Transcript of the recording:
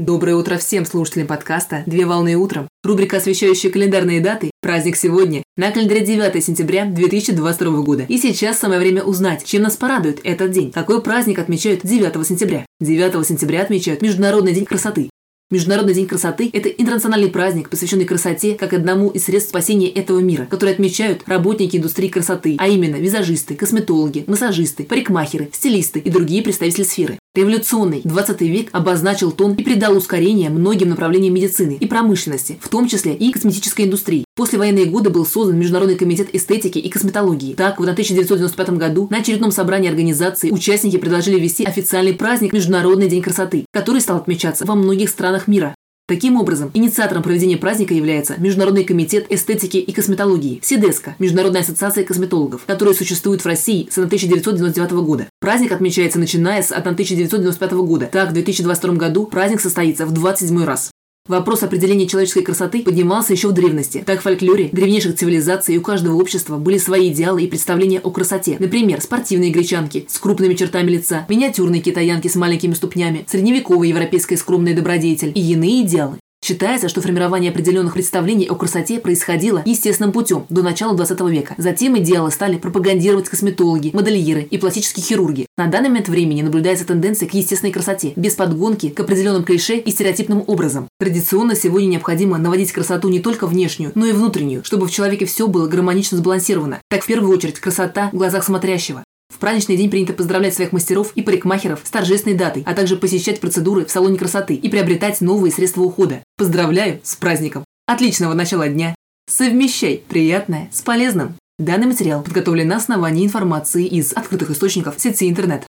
Доброе утро всем слушателям подкаста «Две волны утром». Рубрика, освещающая календарные даты. Праздник сегодня. На календаре 9 сентября 2022 года. И сейчас самое время узнать, чем нас порадует этот день. Какой праздник отмечают 9 сентября? 9 сентября отмечают Международный день красоты. Международный день красоты – это интернациональный праздник, посвященный красоте как одному из средств спасения этого мира, который отмечают работники индустрии красоты, а именно визажисты, косметологи, массажисты, парикмахеры, стилисты и другие представители сферы. Революционный 20 век обозначил тон и придал ускорение многим направлениям медицины и промышленности, в том числе и косметической индустрии. После военные годы был создан Международный комитет эстетики и косметологии. Так, в 1995 году на очередном собрании организации участники предложили ввести официальный праздник Международный день красоты, который стал отмечаться во многих странах мира. Таким образом, инициатором проведения праздника является Международный комитет эстетики и косметологии, СИДЕСКО, Международная ассоциация косметологов, которая существует в России с 1999 года. Праздник отмечается начиная с 1995 года. Так, в 2022 году праздник состоится в 27 раз. Вопрос определения человеческой красоты поднимался еще в древности. Так в фольклоре древнейших цивилизаций у каждого общества были свои идеалы и представления о красоте. Например, спортивные гречанки с крупными чертами лица, миниатюрные китаянки с маленькими ступнями, средневековая европейская скромная добродетель и иные идеалы. Считается, что формирование определенных представлений о красоте происходило естественным путем до начала 20 века. Затем идеалы стали пропагандировать косметологи, модельеры и пластические хирурги. На данный момент времени наблюдается тенденция к естественной красоте, без подгонки к определенным клише и стереотипным образом. Традиционно сегодня необходимо наводить красоту не только внешнюю, но и внутреннюю, чтобы в человеке все было гармонично сбалансировано. Так, в первую очередь, красота в глазах смотрящего. В праздничный день принято поздравлять своих мастеров и парикмахеров с торжественной датой, а также посещать процедуры в салоне красоты и приобретать новые средства ухода. Поздравляю с праздником! Отличного начала дня! Совмещай приятное с полезным! Данный материал подготовлен на основании информации из открытых источников сети интернет.